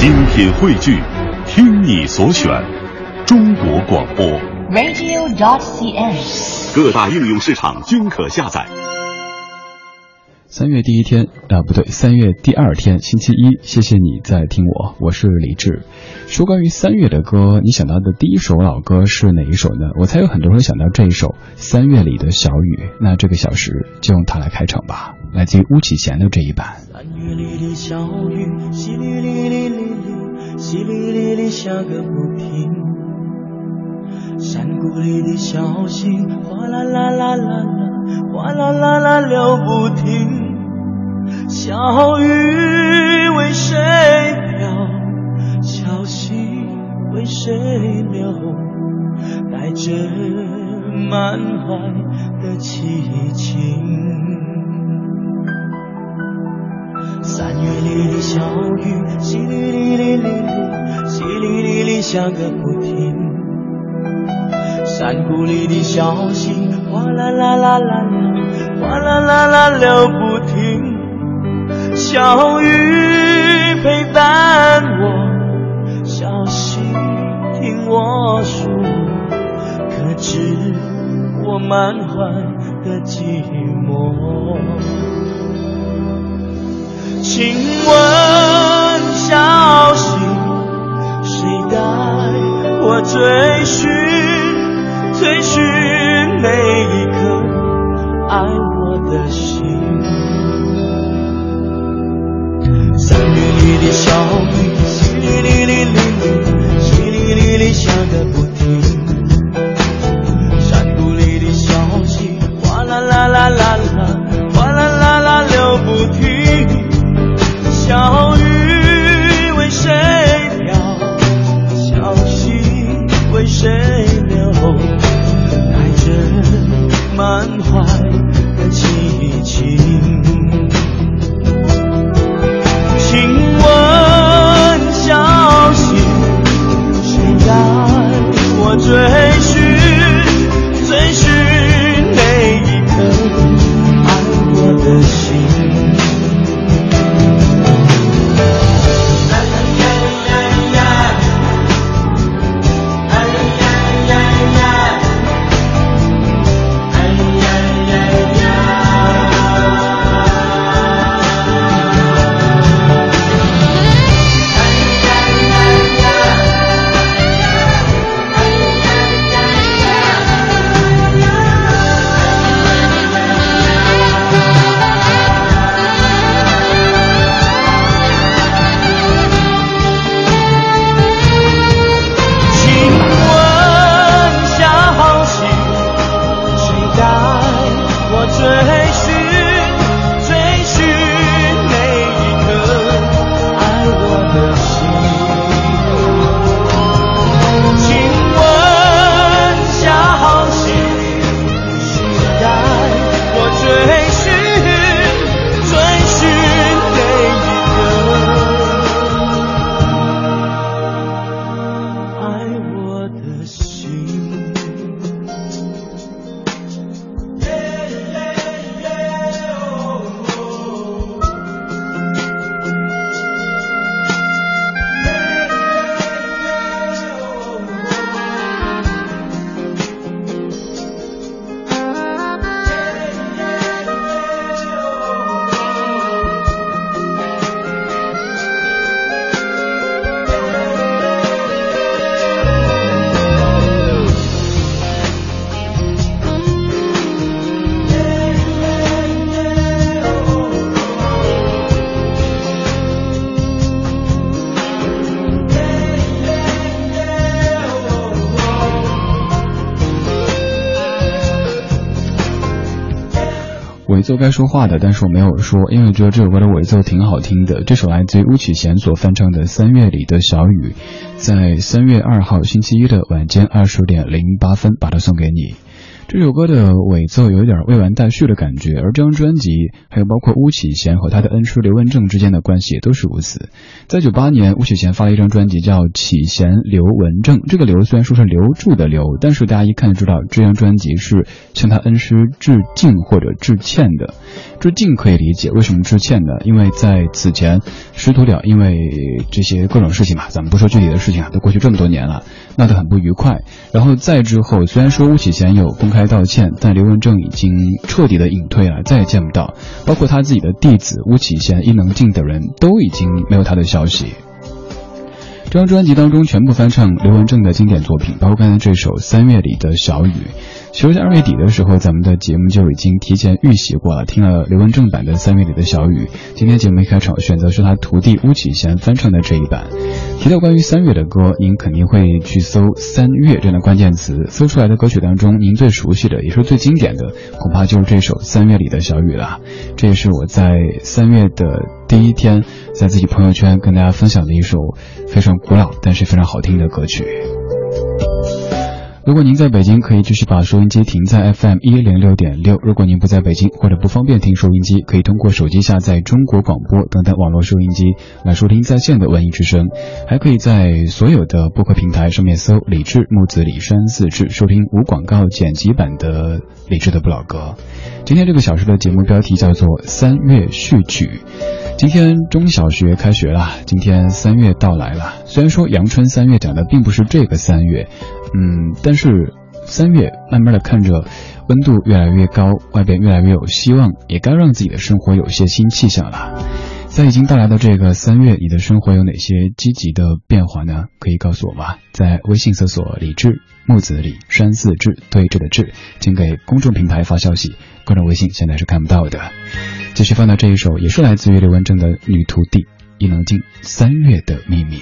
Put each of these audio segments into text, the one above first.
精品汇聚，听你所选，中国广播。radio.dot.cn，。各大应用市场均可下载。三月第一天啊，不对，三月第二天，星期一。谢谢你在听我，我是李志。说关于三月的歌，你想到的第一首老歌是哪一首呢？我猜有很多人想到这一首《三月里的小雨》。那这个小时就用它来开场吧，来自于巫启贤的这一版。三月里的小雨，淅沥沥沥沥沥，淅沥沥沥下个不停。山谷里的小溪，哗啦啦啦啦啦，哗啦啦啦流不停。小雨为谁飘？小溪为谁流？带着满怀的凄清。三月里的小雨，淅沥沥沥沥沥，淅沥沥沥下个不停。山谷里的小溪，哗啦啦啦啦啦，哗啦啦啦流不停。小雨陪伴我，小溪听我说，可知我满怀的寂寞。请问小溪，谁带我追寻，追寻每一颗爱我的心？三月里的小雨，该说话的，但是我没有说，因为觉得这首歌的尾奏挺好听的。这首来自于巫启贤所翻唱的《三月里的小雨》，在三月二号星期一的晚间二十点零八分把它送给你。这首歌的尾奏有一点未完待续的感觉，而这张专辑还有包括巫启贤和他的恩师刘文正之间的关系也都是如此。在九八年，巫启贤发了一张专辑叫《启贤刘文正》，这个刘虽然说是留住的刘，但是大家一看就知道这张专辑是向他恩师致敬或者致歉的。致敬可以理解，为什么致歉呢？因为在此前师徒俩因为这些各种事情嘛，咱们不说具体的事情啊，都过去这么多年了，闹得很不愉快。然后再之后，虽然说巫启贤有公开道歉，但刘文正已经彻底的隐退了，再也见不到。包括他自己的弟子巫启贤、伊能静等人都已经没有他的消息。这张专辑当中全部翻唱刘文正的经典作品，包括刚才这首《三月里的小雨》。其实，在二月底的时候，咱们的节目就已经提前预习过了，听了刘文正版的《三月里的小雨》。今天节目一开场选择是他徒弟巫启贤翻唱的这一版。提到关于三月的歌，您肯定会去搜“三月”这样的关键词，搜出来的歌曲当中，您最熟悉的也是最经典的，恐怕就是这首《三月里的小雨》了。这也是我在三月的第一天，在自己朋友圈跟大家分享的一首非常古老但是非常好听的歌曲。如果您在北京，可以继续把收音机停在 FM 一零六点六。如果您不在北京或者不方便听收音机，可以通过手机下载中国广播等等网络收音机来收听在线的文艺之声。还可以在所有的播客平台上面搜“李志木子李山四志”，收听无广告剪辑版的李志的不老歌。今天这个小时的节目标题叫做《三月序曲》。今天中小学开学了，今天三月到来了。虽然说阳春三月讲的并不是这个三月，嗯，但是三月慢慢的看着温度越来越高，外边越来越有希望，也该让自己的生活有些新气象了。在已经到来的这个三月，你的生活有哪些积极的变化呢？可以告诉我吗？在微信搜索“李志木子李山寺志对峙的志”，请给公众平台发消息。个人微信现在是看不到的。继续放到这一首，也是来自于刘文正的女徒弟伊能静《三月的秘密》。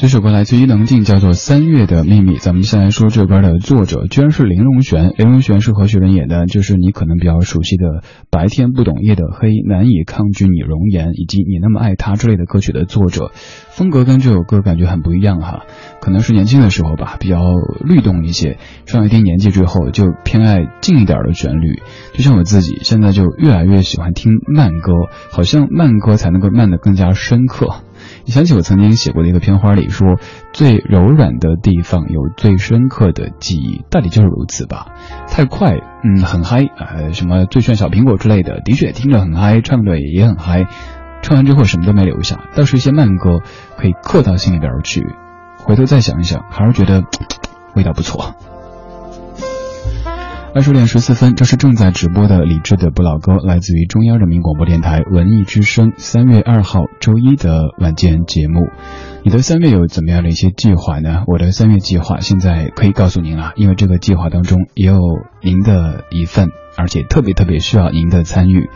这首歌来自伊能静，叫做《三月的秘密》。咱们先来说这歌的作者，居然是林荣玄。林荣玄是何许人也呢？就是你可能比较熟悉的《白天不懂夜的黑》、《难以抗拒你容颜》以及《你那么爱他》之类的歌曲的作者。风格跟这首歌感觉很不一样哈，可能是年轻的时候吧，比较律动一些。上一定年纪之后，就偏爱静一点的旋律。就像我自己，现在就越来越喜欢听慢歌，好像慢歌才能够慢得更加深刻。你想起我曾经写过的一个片花里说，最柔软的地方有最深刻的记忆，大抵就是如此吧。太快，嗯，很嗨，呃，什么最炫小苹果之类的，的确听着很嗨，唱着也很嗨，唱完之后什么都没留下。倒是一些慢歌可以刻到心里边去，回头再想一想，还是觉得 味道不错。二十点十四分，这是正在直播的李志的不老歌，来自于中央人民广播电台文艺之声，三月二号周一的晚间节目。你的三月有怎么样的一些计划呢？我的三月计划现在可以告诉您了，因为这个计划当中也有您的一份，而且特别特别需要您的参与。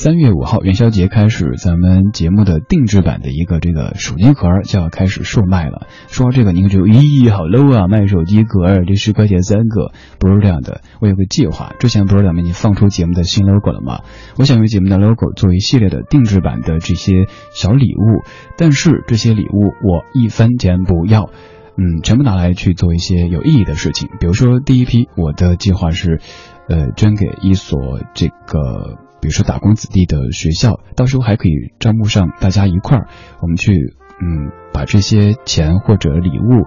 三月五号元宵节开始，咱们节目的定制版的一个这个手机壳就要开始售卖了。说到这个，您就咦，好 low 啊，卖手机壳，这十块钱三个，不是这样的。我有个计划，之前不是咱们已经放出节目的新 logo 了吗？我想用节目的 logo 做一系列的定制版的这些小礼物，但是这些礼物我一分钱不要，嗯，全部拿来去做一些有意义的事情。比如说第一批，我的计划是，呃，捐给一所这个。比如说打工子弟的学校，到时候还可以招募上大家一块儿，我们去嗯把这些钱或者礼物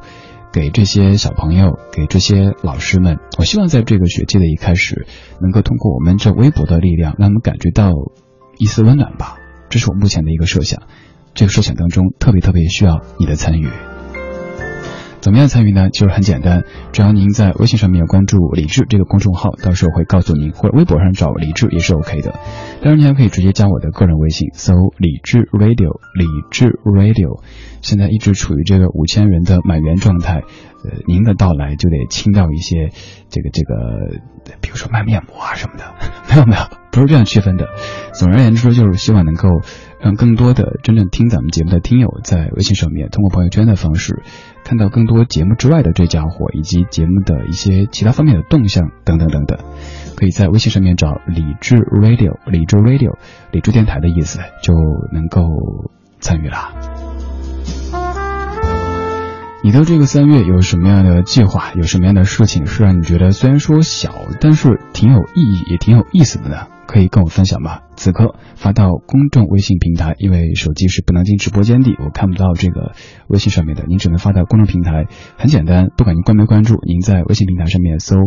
给这些小朋友，给这些老师们。我希望在这个学期的一开始，能够通过我们这微薄的力量，让他们感觉到一丝温暖吧。这是我目前的一个设想，这个设想当中特别特别需要你的参与。怎么样参与呢？其实很简单，只要您在微信上面关注“李智”这个公众号，到时候会告诉您，或者微博上找李智也是 OK 的。当然，您还可以直接加我的个人微信，搜“李智 Radio”，李智 Radio。现在一直处于这个五千元的满员状态，呃，您的到来就得倾到一些这个这个，比如说卖面膜啊什么的。没有没有，不是这样区分的。总而言之，就是希望能够让更多的真正听咱们节目的听友，在微信上面通过朋友圈的方式。看到更多节目之外的这家伙，以及节目的一些其他方面的动向等等等等，可以在微信上面找理智 Radio，理智 Radio，理智电台的意思，就能够参与啦。你的这个三月有什么样的计划？有什么样的事情是让你觉得虽然说小，但是挺有意义，也挺有意思的呢？可以跟我分享吗？此刻发到公众微信平台，因为手机是不能进直播间的，我看不到这个微信上面的，您只能发到公众平台。很简单，不管您关没关注，您在微信平台上面搜，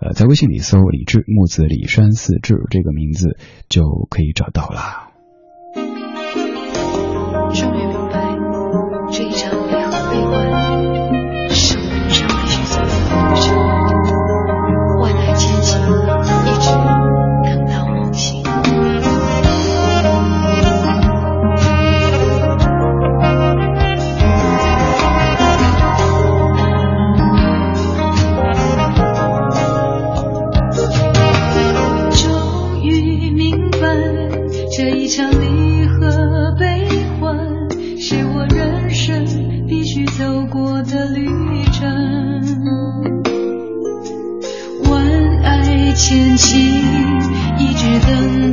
呃，在微信里搜“李志木子李山四志”这个名字就可以找到了。终于明白，这一场离合悲欢，是我们这必须走的路程。万海千行，一直。牵起，一直等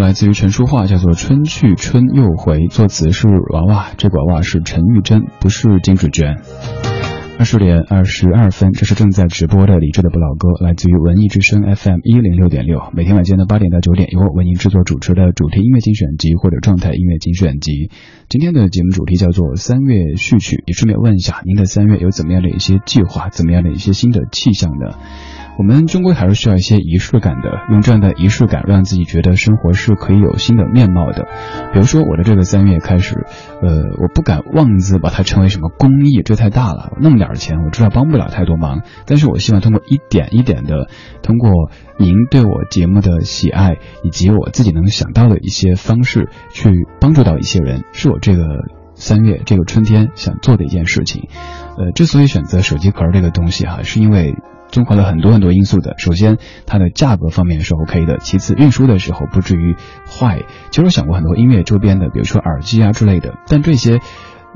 来自于陈淑桦，叫做《春去春又回》，作词是娃娃，这个娃娃是陈玉珍，不是金志娟。二十点二十二分，这是正在直播的李志的不老歌，来自于文艺之声 FM 一零六点六。每天晚间的八点到九点，由我为您制作主持的主题音乐精选集或者状态音乐精选集。今天的节目主题叫做三月序曲，也顺便问一下，您的三月有怎么样的一些计划，怎么样的一些新的气象呢？我们终归还是需要一些仪式感的，用这样的仪式感让自己觉得生活是可以有新的面貌的。比如说我的这个三月开始，呃，我不敢妄自把它称为什么公益，这太大了，那么点钱，我知道帮不了太多忙。但是我希望通过一点一点的，通过您对我节目的喜爱，以及我自己能想到的一些方式，去帮助到一些人，是我这个三月这个春天想做的一件事情。呃，之所以选择手机壳这个东西哈，是因为。综合了很多很多因素的，首先它的价格方面是 OK 的，其次运输的时候不至于坏。其实我想过很多音乐周边的，比如说耳机啊之类的，但这些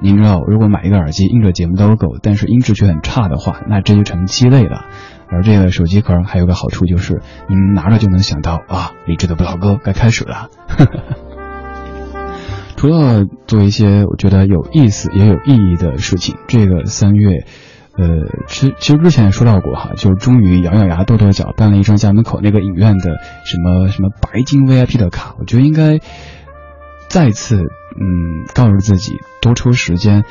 您知道，如果买一个耳机印着节目 logo，但是音质却很差的话，那这就成鸡肋了。而这个手机壳还有个好处就是，您拿着就能想到啊，理智的不老哥该开始了。除了做一些我觉得有意思也有意义的事情，这个三月。呃，其其实之前也说到过哈，就终于咬咬牙跺跺脚办了一张家门口那个影院的什么什么白金 VIP 的卡，我觉得应该再次嗯告诉自己多抽时间。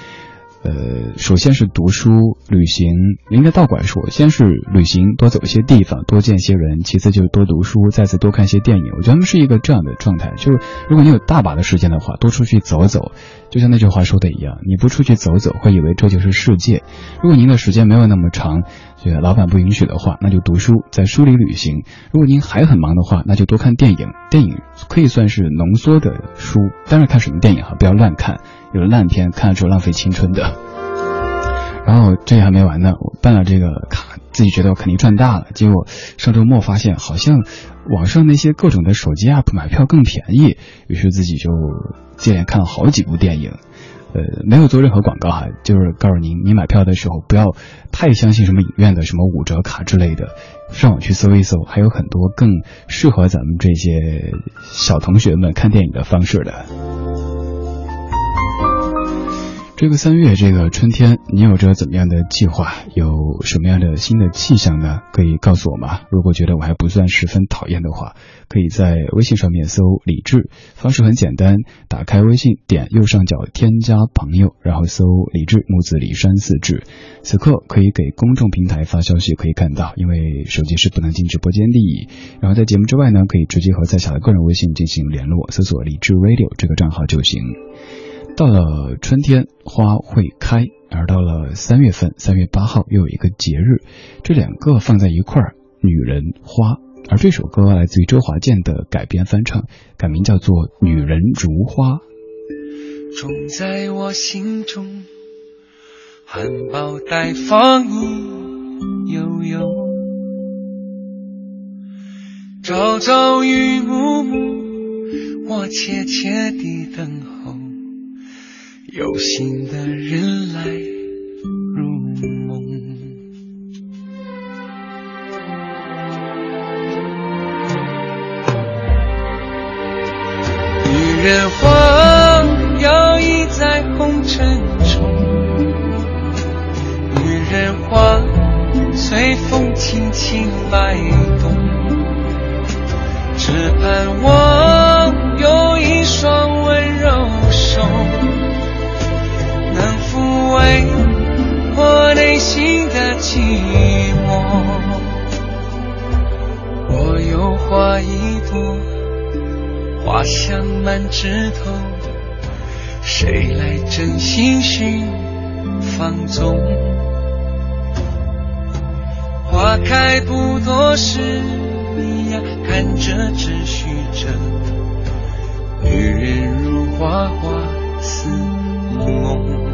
呃，首先是读书、旅行，应该倒过来说，先是旅行，多走一些地方，多见一些人；其次就是多读书，再次多看一些电影。我觉得是一个这样的状态，就是如果你有大把的时间的话，多出去走走。就像那句话说的一样，你不出去走走，会以为这就是世界。如果您的时间没有那么长，这个老板不允许的话，那就读书，在书里旅行。如果您还很忙的话，那就多看电影。电影可以算是浓缩的书，当然看什么电影哈，不要乱看。有烂片看了之后浪费青春的，然后这还没完呢，我办了这个卡，自己觉得我肯定赚大了，结果上周末发现好像网上那些各种的手机 app 买票更便宜，于是自己就接连看了好几部电影，呃，没有做任何广告哈，就是告诉您，你买票的时候不要太相信什么影院的什么五折卡之类的，上网去搜一搜，还有很多更适合咱们这些小同学们看电影的方式的。这个三月，这个春天，你有着怎么样的计划？有什么样的新的气象呢？可以告诉我吗？如果觉得我还不算十分讨厌的话，可以在微信上面搜“李志”，方式很简单，打开微信，点右上角添加朋友，然后搜“李志木子李山四志”。此刻可以给公众平台发消息，可以看到，因为手机是不能进直播间的。然后在节目之外呢，可以直接和在下的个人微信进行联络，搜索“李志 Radio” 这个账号就行。到了春天，花会开；而到了三月份，三月八号又有一个节日，这两个放在一块儿，女人花。而这首歌来自于周华健的改编翻唱，改名叫做《女人如花》。种在我心中，含苞待放意悠悠，朝朝与暮暮，我切切地等候。有心的人来入梦，女人花摇曳在红尘中，女人花随风轻轻摆动，只盼望有一双温柔手。抚慰我内心的寂寞，我有花一朵，花香满枝头，谁来真心寻放纵？花开不多时，你呀看着只虚着，女人如花花似梦。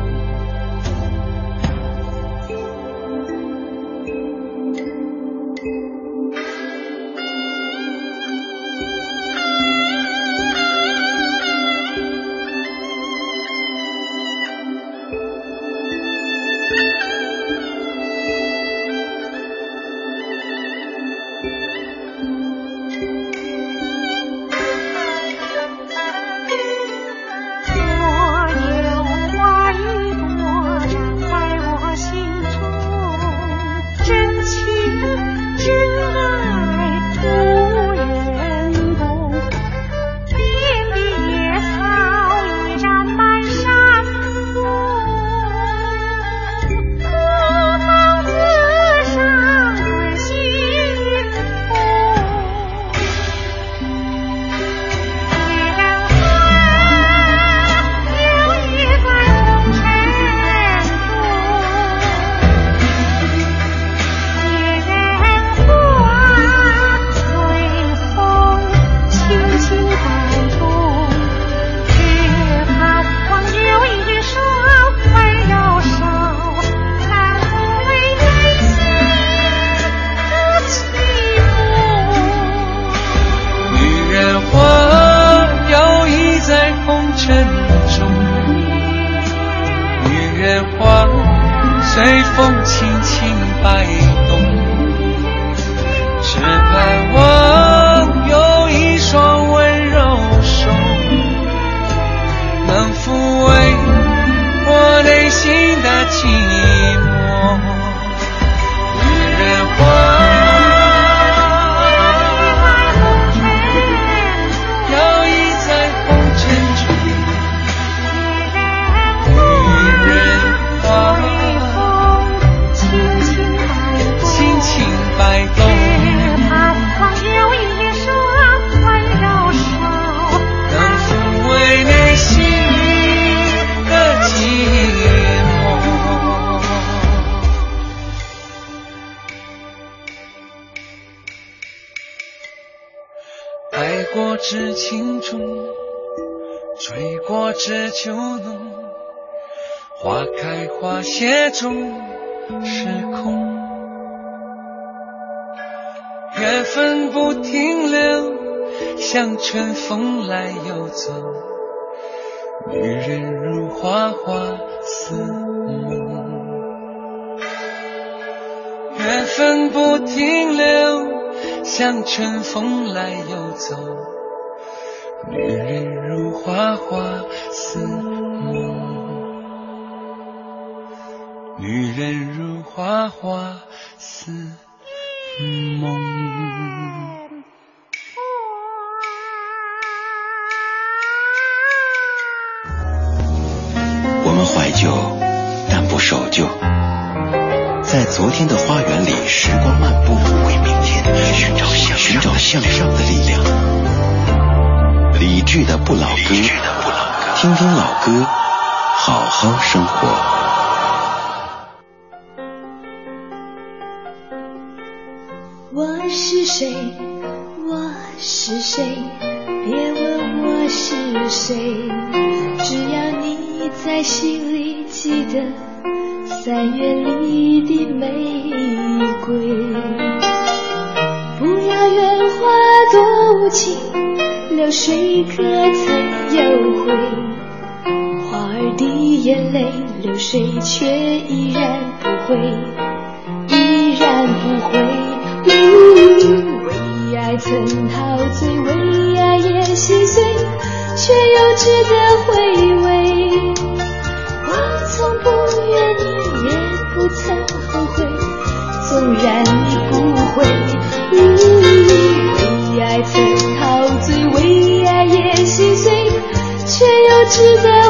过知秋浓，花开花谢终是空。缘分不停留，像春风来又走。女人如花花似梦，缘分不停留，像春风来又走。女人如花花似梦，女人如花花似梦。我们怀旧，但不守旧。在昨天的花园里，时光漫步，为明天寻找向寻找向上的力量。理智的不老歌，听听老歌，好好生活。我是谁？我是谁？别问我是谁，只要你在心里记得三月里的玫瑰。不要怨花多无情，流水可曾有悔？花儿的眼泪，流水却依然不悔，依然不会。为爱曾陶醉，为爱也心碎，却又值得回味。我从不怨你，也不曾后悔，纵然你不会。为爱曾值得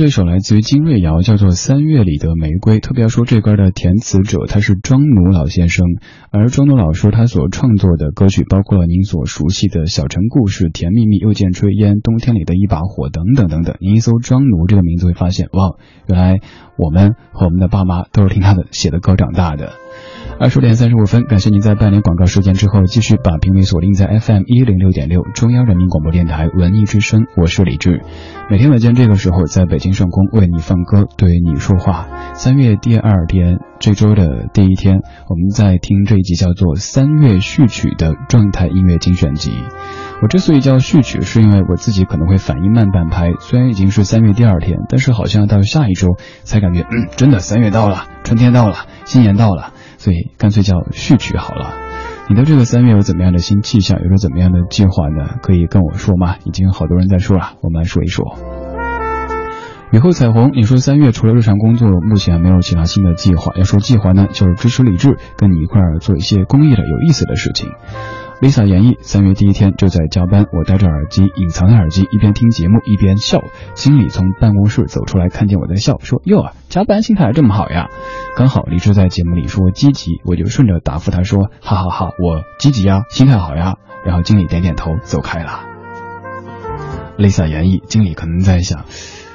这首来自于金瑞瑶，叫做《三月里的玫瑰》。特别要说这歌的填词者，他是庄奴老先生。而庄奴老师他所创作的歌曲，包括了您所熟悉的《小城故事》《甜蜜蜜》《又见炊烟》《冬天里的一把火》等等等等。您一搜庄奴这个名字，会发现，哇，原来我们和我们的爸妈都是听他的写的歌长大的。二十点三十五分，感谢您在半年广告时间之后，继续把频率锁定在 FM 一零六点六，中央人民广播电台文艺之声。我是李志，每天晚间这个时候在北京上空为你放歌，对你说话。三月第二天，这周的第一天，我们在听这一集叫做《三月序曲》的状态音乐精选集。我之所以叫序曲，是因为我自己可能会反应慢半拍。虽然已经是三月第二天，但是好像到下一周才感觉，嗯，真的三月到了，春天到了，新年到了。所以干脆叫序曲好了。你的这个三月有怎么样的新气象？有着怎么样的计划呢？可以跟我说吗？已经有好多人在说了，我们来说一说。雨后彩虹，你说三月除了日常工作，目前没有其他新的计划。要说计划呢，就是支持李志，跟你一块儿做一些公益的、有意思的事情。Lisa 演绎三月第一天就在加班，我戴着耳机，隐藏的耳机，一边听节目一边笑。经理从办公室走出来，看见我在笑，说：“哟，加班心态还这么好呀！”刚好李志在节目里说积极，我就顺着答复他说：“哈哈哈，我积极呀，心态好呀。”然后经理点点头走开了。Lisa 演绎，经理可能在想：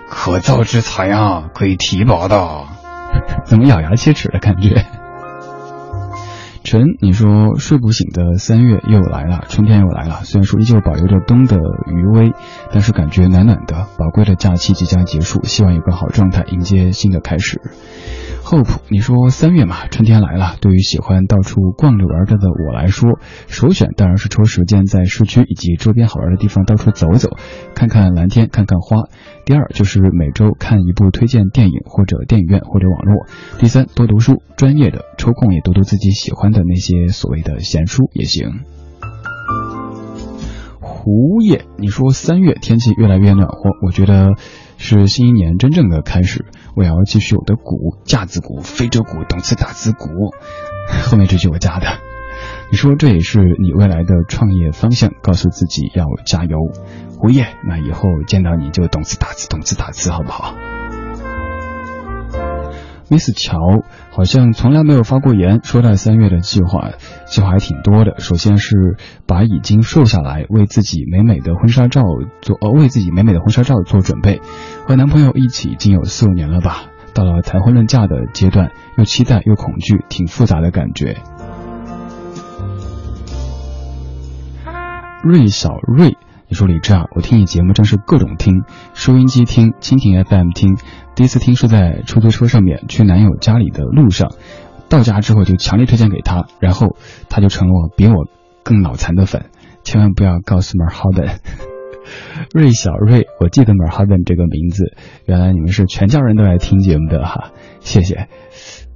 可造之才啊，可以提拔的，怎么咬牙切齿的感觉？晨，你说睡不醒的三月又来了，春天又来了。虽然说依旧保留着冬的余威，但是感觉暖暖的。宝贵的假期即将结束，希望有个好状态迎接新的开始。Hope，你说三月嘛，春天来了。对于喜欢到处逛着玩着的我来说，首选当然是抽时间在市区以及周边好玩的地方到处走走，看看蓝天，看看花。第二就是每周看一部推荐电影，或者电影院，或者网络。第三，多读书，专业的抽空也读读自己喜欢的那些所谓的闲书也行。胡叶，你说三月天气越来越暖和，我觉得。是新一年真正的开始，我要继续我的鼓，架子鼓、非洲鼓、动次打次鼓。后面这句我加的。你说这也是你未来的创业方向，告诉自己要加油。胡叶，那以后见到你就动次打次、动次打次，好不好？Miss 乔好像从来没有发过言。说到三月的计划，计划还挺多的。首先是把已经瘦下来，为自己美美的婚纱照做，呃，为自己美美的婚纱照做准备。和男朋友一起已经有四五年了吧，到了谈婚论嫁的阶段，又期待又恐惧，挺复杂的感觉。瑞小瑞。你说李志啊，我听你节目真是各种听，收音机听，蜻蜓 FM 听，第一次听是在出租车上面去男友家里的路上，到家之后就强烈推荐给他，然后他就成了我比我更脑残的粉，千万不要告诉 Merhaben，瑞小瑞，我记得 Merhaben 这个名字，原来你们是全家人都来听节目的哈，谢谢，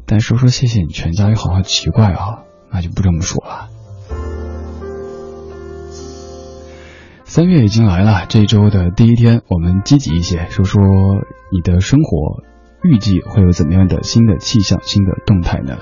但说说谢谢你全家又好像奇怪啊，那就不这么说了。三月已经来了，这周的第一天，我们积极一些，说说你的生活预计会有怎么样的新的气象、新的动态呢？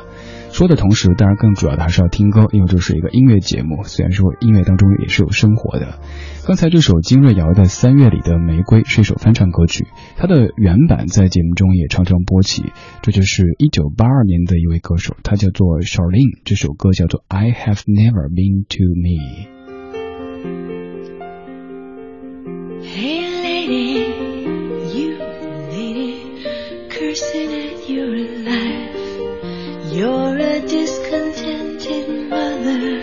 说的同时，当然更主要的还是要听歌，因为这是一个音乐节目。虽然说音乐当中也是有生活的。刚才这首金瑞瑶的《三月里的玫瑰》是一首翻唱歌曲，它的原版在节目中也常常播起。这就是一九八二年的一位歌手，他叫做 Charlene，这首歌叫做《I Have Never Been to Me》。Hey lady, you lady, cursing at your life. You're a discontented mother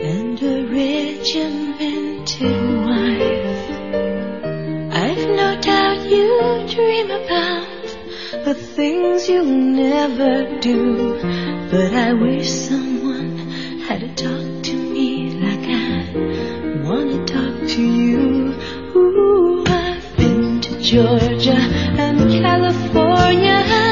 and a regimented wife. I've no doubt you dream about the things you'll never do, but I wish someone had a to Georgia and California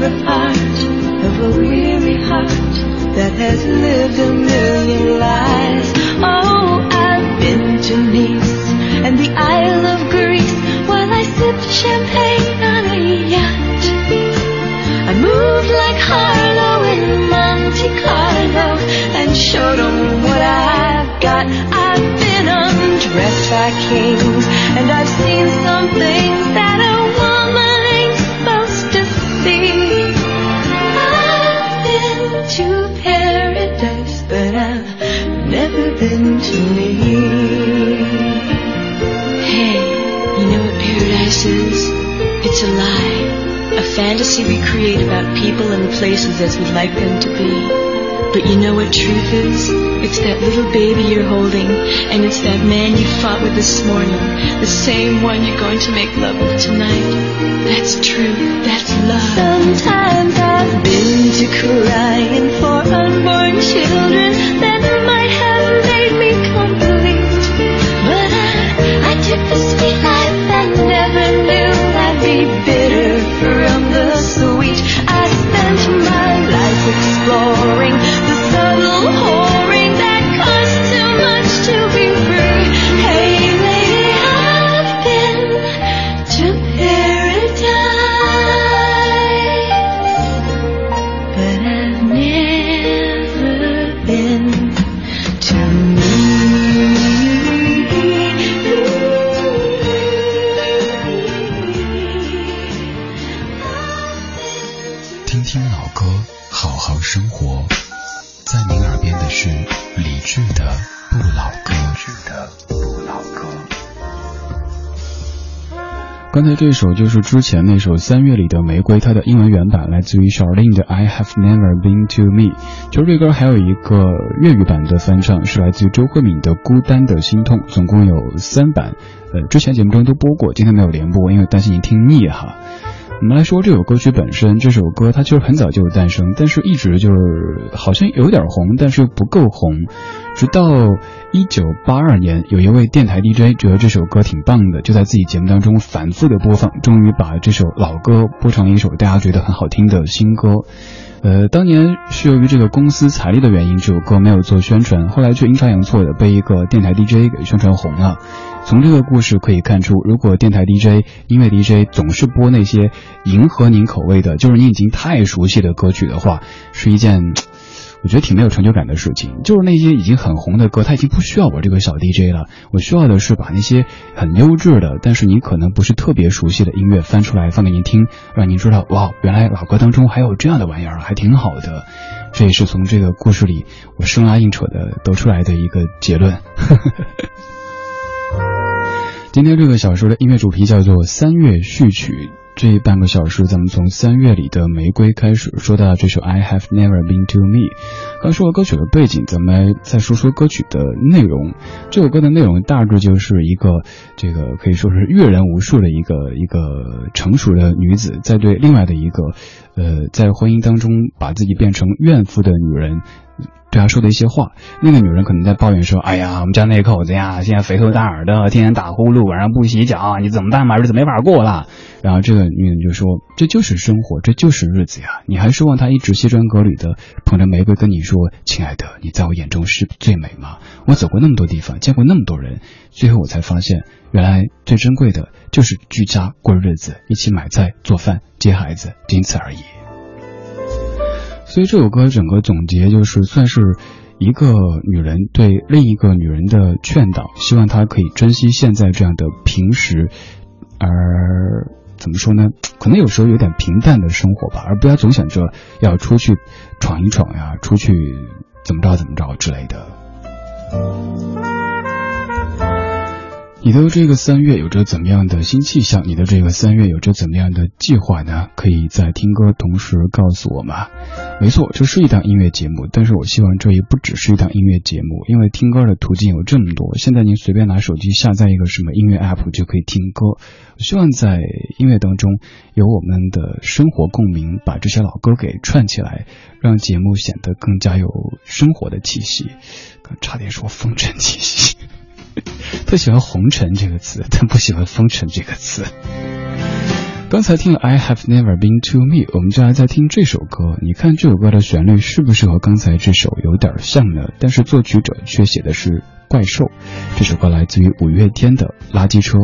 tear heart of a weary heart that has lived a million lives. Oh, I've been to Nice and the Isle of Greece while I sipped champagne on a yacht. I moved like Harlow in Monte Carlo and showed them what I've got. I've been undressed by kings and I've seen some things that It's a lie. A fantasy we create about people and places as we'd like them to be. But you know what truth is? It's that little baby you're holding, and it's that man you fought with this morning, the same one you're going to make love with tonight. That's truth, that's love. Sometimes I've been to crying for unborn children that might 这首就是之前那首《三月里的玫瑰》，它的英文原版来自于 Charlene 的《I Have Never Been to Me》。其实这歌还有一个粤语版的翻唱，是来自于周慧敏的《孤单的心痛》，总共有三版。呃，之前节目中都播过，今天没有连播，因为担心您听腻哈。我们来说这首歌曲本身，这首歌它其实很早就有诞生，但是一直就是好像有点红，但是又不够红。直到一九八二年，有一位电台 DJ 觉得这首歌挺棒的，就在自己节目当中反复的播放，终于把这首老歌播成了一首大家觉得很好听的新歌。呃，当年是由于这个公司财力的原因，这首歌没有做宣传，后来却阴差阳错的被一个电台 DJ 给宣传红了。从这个故事可以看出，如果电台 DJ、音乐 DJ 总是播那些迎合您口味的，就是你已经太熟悉的歌曲的话，是一件我觉得挺没有成就感的事情。就是那些已经很红的歌，他已经不需要我这个小 DJ 了，我需要的是把那些很优质的，但是您可能不是特别熟悉的音乐翻出来放给您听，让您知道哇，原来老歌当中还有这样的玩意儿，还挺好的。这也是从这个故事里我生拉硬扯的得出来的一个结论。今天这个小说的音乐主题叫做《三月序曲》。这半个小时，咱们从三月里的玫瑰开始，说到这首《I Have Never Been to Me》。刚说了歌曲的背景，咱们再说说歌曲的内容。这首歌的内容大致就是一个这个可以说是阅人无数的一个一个成熟的女子，在对另外的一个呃在婚姻当中把自己变成怨妇的女人。对他说的一些话，那个女人可能在抱怨说：“哎呀，我们家那口子呀，现在肥头大耳的，天天打呼噜，晚上不洗脚，你怎么办嘛？日子没法过了。”然后这个女人就说：“这就是生活，这就是日子呀！你还奢望他一直西装革履的捧着玫瑰跟你说，亲爱的，你在我眼中是最美吗？我走过那么多地方，见过那么多人，最后我才发现，原来最珍贵的就是居家过日子，一起买菜、做饭、接孩子，仅此而已。”所以这首歌整个总结就是算是一个女人对另一个女人的劝导，希望她可以珍惜现在这样的平时，而怎么说呢？可能有时候有点平淡的生活吧，而不要总想着要出去闯一闯呀，出去怎么着怎么着之类的。你的这个三月有着怎么样的新气象？你的这个三月有着怎么样的计划呢？可以在听歌同时告诉我吗？没错，这是一档音乐节目，但是我希望这也不只是一档音乐节目，因为听歌的途径有这么多。现在您随便拿手机下载一个什么音乐 app 就可以听歌。我希望在音乐当中有我们的生活共鸣，把这些老歌给串起来，让节目显得更加有生活的气息。差点说风尘气息。特喜欢红尘这个词，但不喜欢风尘这个词。刚才听了 I have never been to me，我们就来再听这首歌。你看这首歌的旋律是不是和刚才这首有点像呢？但是作曲者却写的是怪兽。这首歌来自于五月天的《垃圾车》。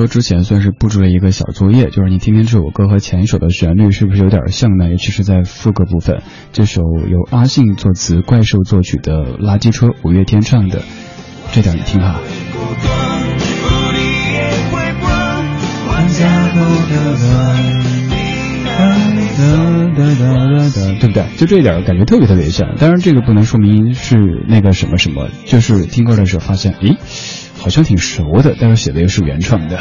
歌之前算是布置了一个小作业，就是你听听这首歌和前一首的旋律是不是有点像呢？尤其是在副歌部分，这首由阿信作词、怪兽作曲的《垃圾车》，五月天唱的，这点你听哈。对不对？就这一点感觉特别特别像。当然，这个不能说明是那个什么什么，就是听歌的时候发现，咦，好像挺熟的，但是写的又是原创的。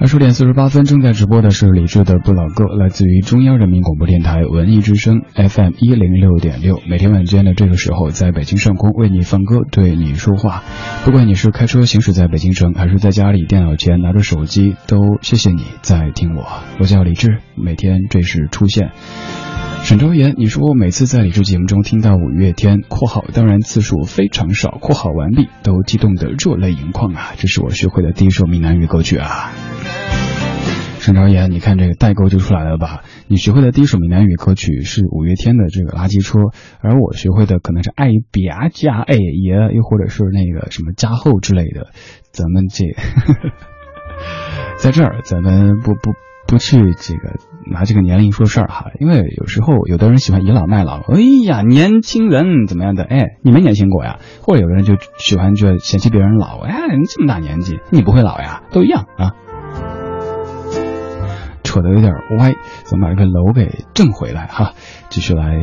二十点四十八分，正在直播的是李志的不老歌，来自于中央人民广播电台文艺之声 FM 一零六点六。每天晚间的这个时候，在北京上空为你放歌，对你说话。不管你是开车行驶在北京城，还是在家里电脑前拿着手机，都谢谢你在听我。我叫李志，每天这时出现。沈昭言，你说我每次在理智节目中听到五月天（括号当然次数非常少）（括号完毕），都激动得热泪盈眶啊！这是我学会的第一首闽南语歌曲啊。沈昭言，你看这个代沟就出来了吧？你学会的第一首闽南语歌曲是五月天的这个《垃圾车》，而我学会的可能是爱别加爱爷，又或者是那个什么加厚之类的。咱们这，在这儿咱们不不。不去这个拿这个年龄说事儿哈，因为有时候有的人喜欢倚老卖老，哎呀，年轻人怎么样的？哎，你没年轻过呀？或者有的人就喜欢就嫌弃别人老，哎，你这么大年纪，你不会老呀？都一样啊。扯得有点歪，咱们把这个楼给正回来哈，继续来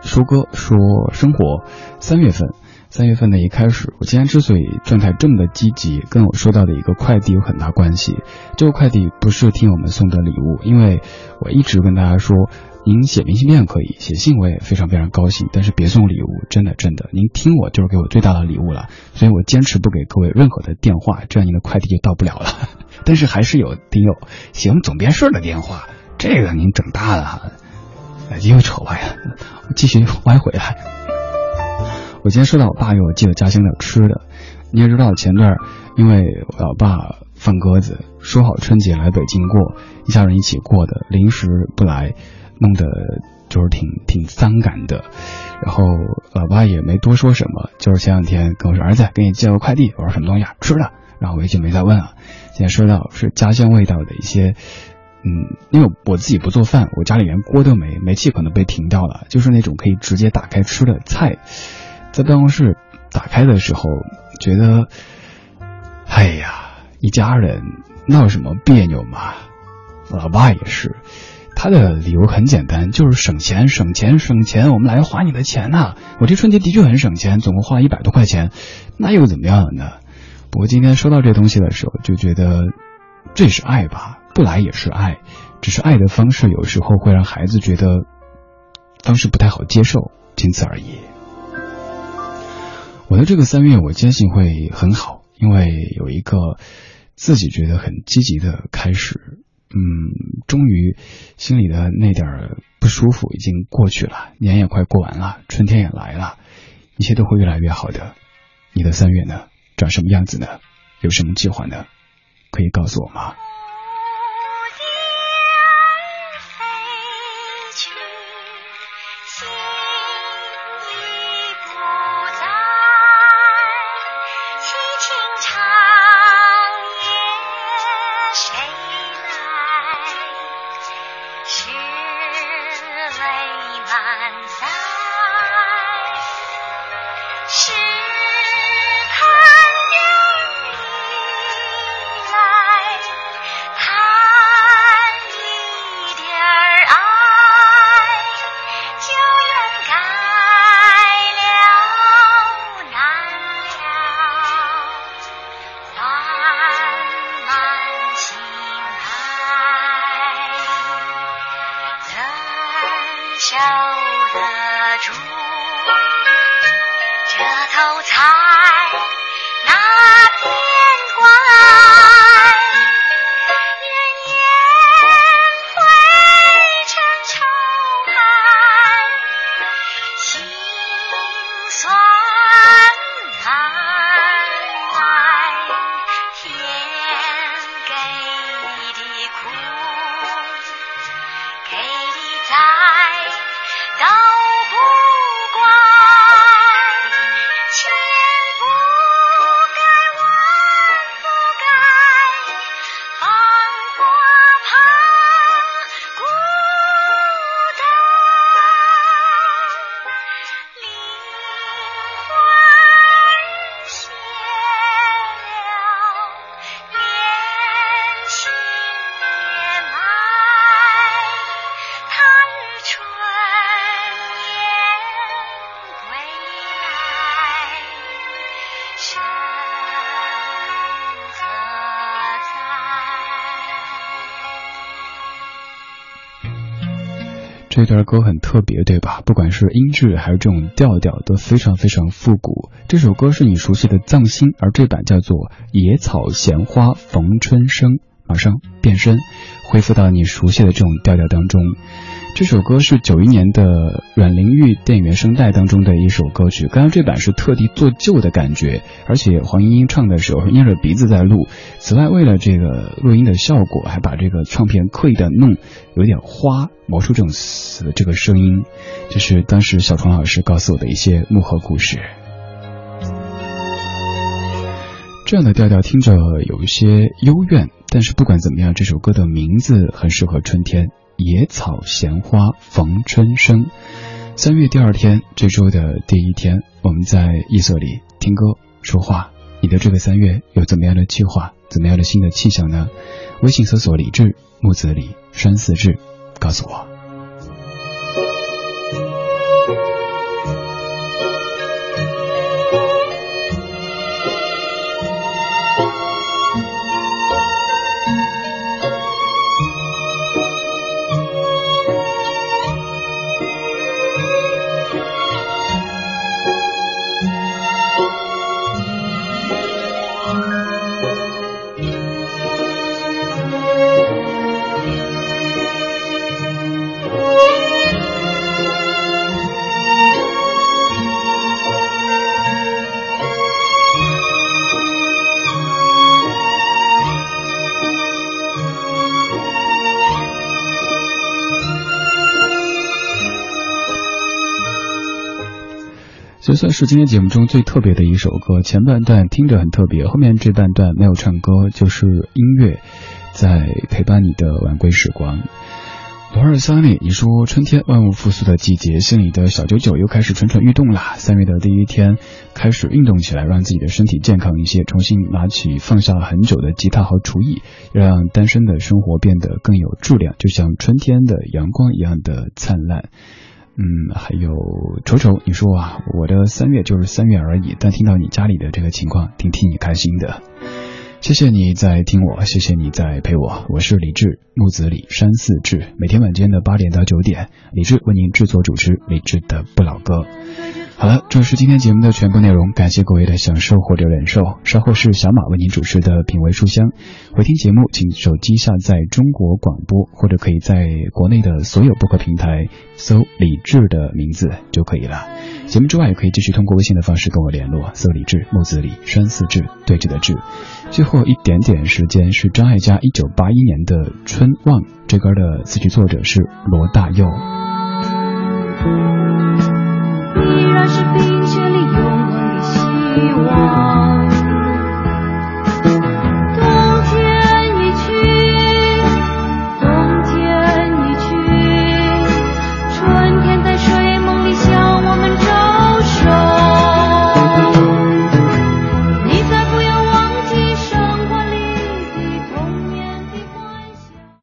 说歌说生活。三月份。三月份的一开始，我今天之所以状态这么的积极，跟我收到的一个快递有很大关系。这个快递不是听友们送的礼物，因为我一直跟大家说，您写明信片可以，写信我也非常非常高兴，但是别送礼物，真的真的，您听我就是给我最大的礼物了。所以我坚持不给各位任何的电话，这样您的快递就到不了了。但是还是有听友喜欢总编室的电话，这个您整大了哈，又扯歪了，继续歪回来。我今天收到我爸给我寄的家乡的吃的，你也知道前段因为我老爸放鸽子，说好春节来北京过，一家人一起过的，临时不来，弄得就是挺挺伤感的。然后老爸也没多说什么，就是前两天跟我说儿子给你寄个快递，我说什么东西啊？吃的。然后我就没再问了。现在收到是家乡味道的一些，嗯，因为我自己不做饭，我家里连锅都没，煤气可能被停掉了，就是那种可以直接打开吃的菜。在办公室打开的时候，觉得，哎呀，一家人闹什么别扭嘛？老爸也是，他的理由很简单，就是省钱，省钱，省钱，我们来花你的钱呐！我这春节的确很省钱，总共花了一百多块钱，那又怎么样呢？不过今天收到这东西的时候，就觉得这是爱吧？不来也是爱，只是爱的方式有时候会让孩子觉得方式不太好接受，仅此而已。我的这个三月，我坚信会很好，因为有一个自己觉得很积极的开始。嗯，终于心里的那点不舒服已经过去了，年也快过完了，春天也来了，一切都会越来越好的。你的三月呢，长什么样子呢？有什么计划呢？可以告诉我吗？这段歌很特别，对吧？不管是音质还是这种调调，都非常非常复古。这首歌是你熟悉的《藏心》，而这版叫做《野草闲花逢春生》，马上变身，恢复到你熟悉的这种调调当中。这首歌是九一年的阮玲玉电影原声带当中的一首歌曲，刚刚这版是特地做旧的感觉，而且黄莺莺唱的时候捏着鼻子在录。此外，为了这个录音的效果，还把这个唱片刻意的弄有点花，磨出这种嘶这个声音。这是当时小虫老师告诉我的一些幕后故事。这样的调调听着有一些幽怨，但是不管怎么样，这首歌的名字很适合春天。野草闲花逢春生，三月第二天，这周的第一天，我们在夜色里听歌说话。你的这个三月有怎么样的计划？怎么样的新的气象呢？微信搜索“李志木子李山寺志”，告诉我。是今天节目中最特别的一首歌。前半段听着很特别，后面这半段没有唱歌，就是音乐在陪伴你的晚归时光。罗尔桑尼，你说春天万物复苏的季节，心里的小九九又开始蠢蠢欲动啦。三月的第一天，开始运动起来，让自己的身体健康一些，重新拿起放下很久的吉他和厨艺，让单身的生活变得更有质量，就像春天的阳光一样的灿烂。嗯，还有丑丑，你说啊，我的三月就是三月而已，但听到你家里的这个情况，挺替你开心的。谢谢你在听我，谢谢你在陪我，我是李志，木子李山寺志，每天晚间的八点到九点，李志为您制作主持李志的不老歌。好了，这是今天节目的全部内容，感谢各位的享受或者忍受。稍后是小马为您主持的品味书香。回听节目，请手机下载中国广播，或者可以在国内的所有播客平台搜李志的名字就可以了。节目之外，也可以继续通过微信的方式跟我联络，搜李志木子李山寺志对峙的志。最后一点点时间是张艾嘉一九八一年的《春望》，这歌的词曲作者是罗大佑。依然是冰雪里永恒的希望。